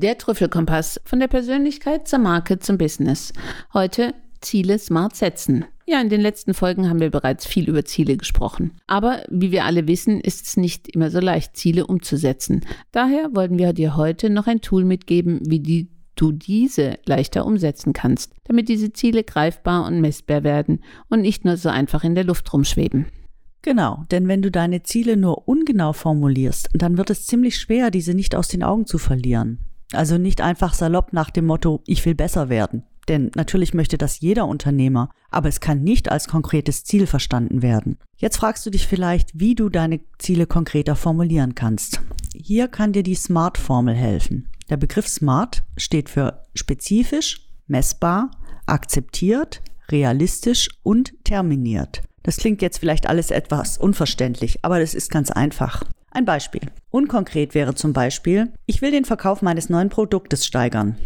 Der Trüffelkompass von der Persönlichkeit zur Marke zum Business. Heute Ziele smart setzen. Ja, in den letzten Folgen haben wir bereits viel über Ziele gesprochen. Aber wie wir alle wissen, ist es nicht immer so leicht, Ziele umzusetzen. Daher wollten wir dir heute noch ein Tool mitgeben, wie die du diese leichter umsetzen kannst, damit diese Ziele greifbar und messbar werden und nicht nur so einfach in der Luft rumschweben. Genau, denn wenn du deine Ziele nur ungenau formulierst, dann wird es ziemlich schwer, diese nicht aus den Augen zu verlieren. Also nicht einfach salopp nach dem Motto, ich will besser werden. Denn natürlich möchte das jeder Unternehmer, aber es kann nicht als konkretes Ziel verstanden werden. Jetzt fragst du dich vielleicht, wie du deine Ziele konkreter formulieren kannst. Hier kann dir die SMART-Formel helfen. Der Begriff SMART steht für spezifisch, messbar, akzeptiert, realistisch und terminiert. Das klingt jetzt vielleicht alles etwas unverständlich, aber das ist ganz einfach. Ein Beispiel. Unkonkret wäre zum Beispiel, ich will den Verkauf meines neuen Produktes steigern.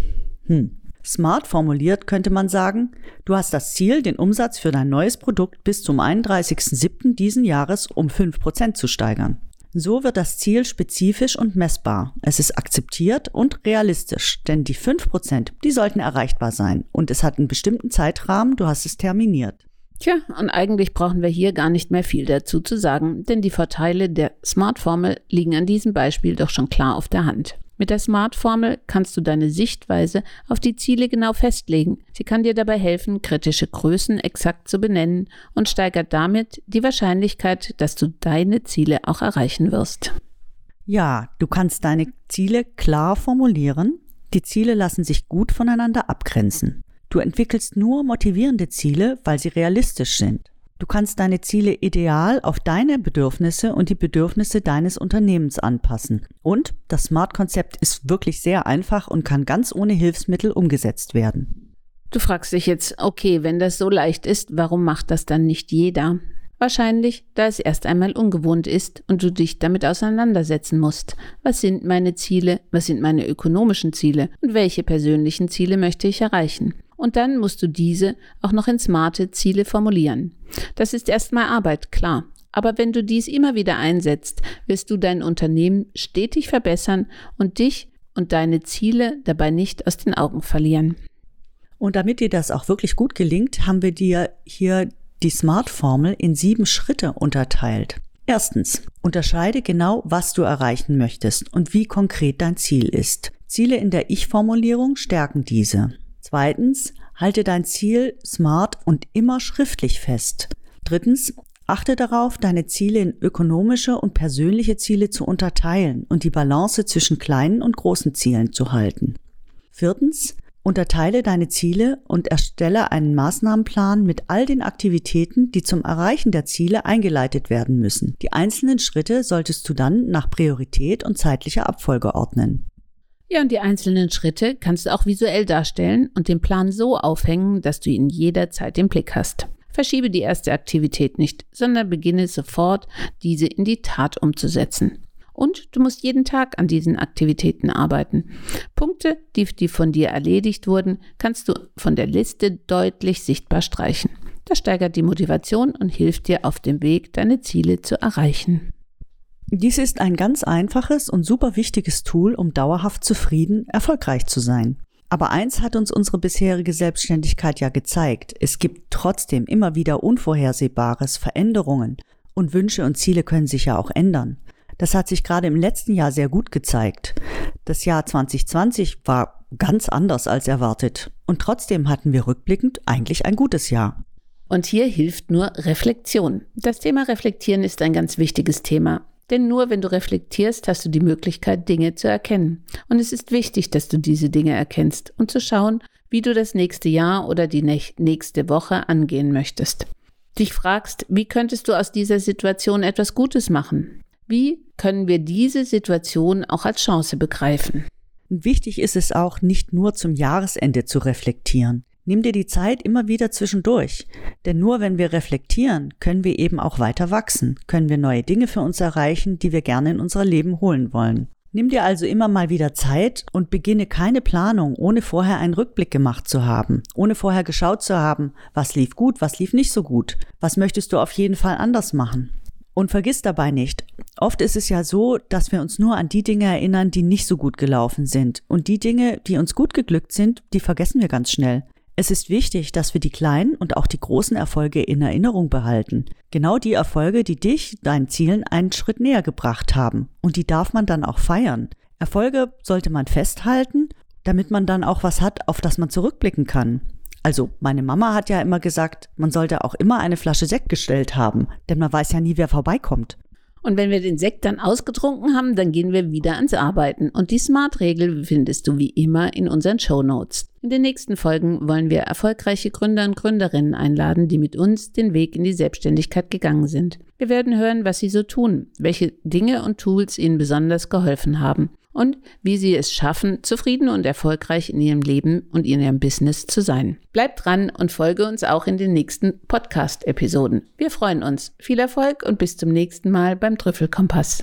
Hm. Smart formuliert könnte man sagen, du hast das Ziel, den Umsatz für dein neues Produkt bis zum 31.07. diesen Jahres um 5% zu steigern. So wird das Ziel spezifisch und messbar. Es ist akzeptiert und realistisch, denn die 5%, die sollten erreichbar sein und es hat einen bestimmten Zeitrahmen, du hast es terminiert. Tja, und eigentlich brauchen wir hier gar nicht mehr viel dazu zu sagen, denn die Vorteile der Smart-Formel liegen an diesem Beispiel doch schon klar auf der Hand. Mit der Smart-Formel kannst du deine Sichtweise auf die Ziele genau festlegen. Sie kann dir dabei helfen, kritische Größen exakt zu benennen und steigert damit die Wahrscheinlichkeit, dass du deine Ziele auch erreichen wirst. Ja, du kannst deine Ziele klar formulieren. Die Ziele lassen sich gut voneinander abgrenzen. Du entwickelst nur motivierende Ziele, weil sie realistisch sind. Du kannst deine Ziele ideal auf deine Bedürfnisse und die Bedürfnisse deines Unternehmens anpassen. Und das Smart-Konzept ist wirklich sehr einfach und kann ganz ohne Hilfsmittel umgesetzt werden. Du fragst dich jetzt, okay, wenn das so leicht ist, warum macht das dann nicht jeder? Wahrscheinlich, da es erst einmal ungewohnt ist und du dich damit auseinandersetzen musst. Was sind meine Ziele? Was sind meine ökonomischen Ziele? Und welche persönlichen Ziele möchte ich erreichen? Und dann musst du diese auch noch in smarte Ziele formulieren. Das ist erstmal Arbeit, klar. Aber wenn du dies immer wieder einsetzt, wirst du dein Unternehmen stetig verbessern und dich und deine Ziele dabei nicht aus den Augen verlieren. Und damit dir das auch wirklich gut gelingt, haben wir dir hier die Smart-Formel in sieben Schritte unterteilt. Erstens, unterscheide genau, was du erreichen möchtest und wie konkret dein Ziel ist. Ziele in der Ich-Formulierung stärken diese. Zweitens, halte dein Ziel smart und immer schriftlich fest. Drittens, achte darauf, deine Ziele in ökonomische und persönliche Ziele zu unterteilen und die Balance zwischen kleinen und großen Zielen zu halten. Viertens, unterteile deine Ziele und erstelle einen Maßnahmenplan mit all den Aktivitäten, die zum Erreichen der Ziele eingeleitet werden müssen. Die einzelnen Schritte solltest du dann nach Priorität und zeitlicher Abfolge ordnen. Ja, und die einzelnen Schritte kannst du auch visuell darstellen und den Plan so aufhängen, dass du ihn jederzeit im Blick hast. Verschiebe die erste Aktivität nicht, sondern beginne sofort, diese in die Tat umzusetzen. Und du musst jeden Tag an diesen Aktivitäten arbeiten. Punkte, die, die von dir erledigt wurden, kannst du von der Liste deutlich sichtbar streichen. Das steigert die Motivation und hilft dir auf dem Weg, deine Ziele zu erreichen. Dies ist ein ganz einfaches und super wichtiges Tool, um dauerhaft zufrieden, erfolgreich zu sein. Aber eins hat uns unsere bisherige Selbstständigkeit ja gezeigt. Es gibt trotzdem immer wieder Unvorhersehbares, Veränderungen und Wünsche und Ziele können sich ja auch ändern. Das hat sich gerade im letzten Jahr sehr gut gezeigt. Das Jahr 2020 war ganz anders als erwartet. Und trotzdem hatten wir rückblickend eigentlich ein gutes Jahr. Und hier hilft nur Reflexion. Das Thema Reflektieren ist ein ganz wichtiges Thema. Denn nur wenn du reflektierst, hast du die Möglichkeit, Dinge zu erkennen. Und es ist wichtig, dass du diese Dinge erkennst und zu schauen, wie du das nächste Jahr oder die nächste Woche angehen möchtest. Dich fragst, wie könntest du aus dieser Situation etwas Gutes machen? Wie können wir diese Situation auch als Chance begreifen? Wichtig ist es auch, nicht nur zum Jahresende zu reflektieren. Nimm dir die Zeit immer wieder zwischendurch, denn nur wenn wir reflektieren, können wir eben auch weiter wachsen, können wir neue Dinge für uns erreichen, die wir gerne in unser Leben holen wollen. Nimm dir also immer mal wieder Zeit und beginne keine Planung, ohne vorher einen Rückblick gemacht zu haben, ohne vorher geschaut zu haben, was lief gut, was lief nicht so gut, was möchtest du auf jeden Fall anders machen. Und vergiss dabei nicht, Oft ist es ja so, dass wir uns nur an die Dinge erinnern, die nicht so gut gelaufen sind. Und die Dinge, die uns gut geglückt sind, die vergessen wir ganz schnell. Es ist wichtig, dass wir die kleinen und auch die großen Erfolge in Erinnerung behalten. Genau die Erfolge, die dich deinen Zielen einen Schritt näher gebracht haben. Und die darf man dann auch feiern. Erfolge sollte man festhalten, damit man dann auch was hat, auf das man zurückblicken kann. Also meine Mama hat ja immer gesagt, man sollte auch immer eine Flasche Sekt gestellt haben, denn man weiß ja nie, wer vorbeikommt. Und wenn wir den Sekt dann ausgetrunken haben, dann gehen wir wieder ans Arbeiten. Und die Smart-Regel findest du wie immer in unseren Show Notes. In den nächsten Folgen wollen wir erfolgreiche Gründer und Gründerinnen einladen, die mit uns den Weg in die Selbstständigkeit gegangen sind. Wir werden hören, was sie so tun, welche Dinge und Tools ihnen besonders geholfen haben und wie sie es schaffen, zufrieden und erfolgreich in ihrem Leben und in ihrem Business zu sein. Bleibt dran und folge uns auch in den nächsten Podcast-Episoden. Wir freuen uns. Viel Erfolg und bis zum nächsten Mal beim Trüffelkompass.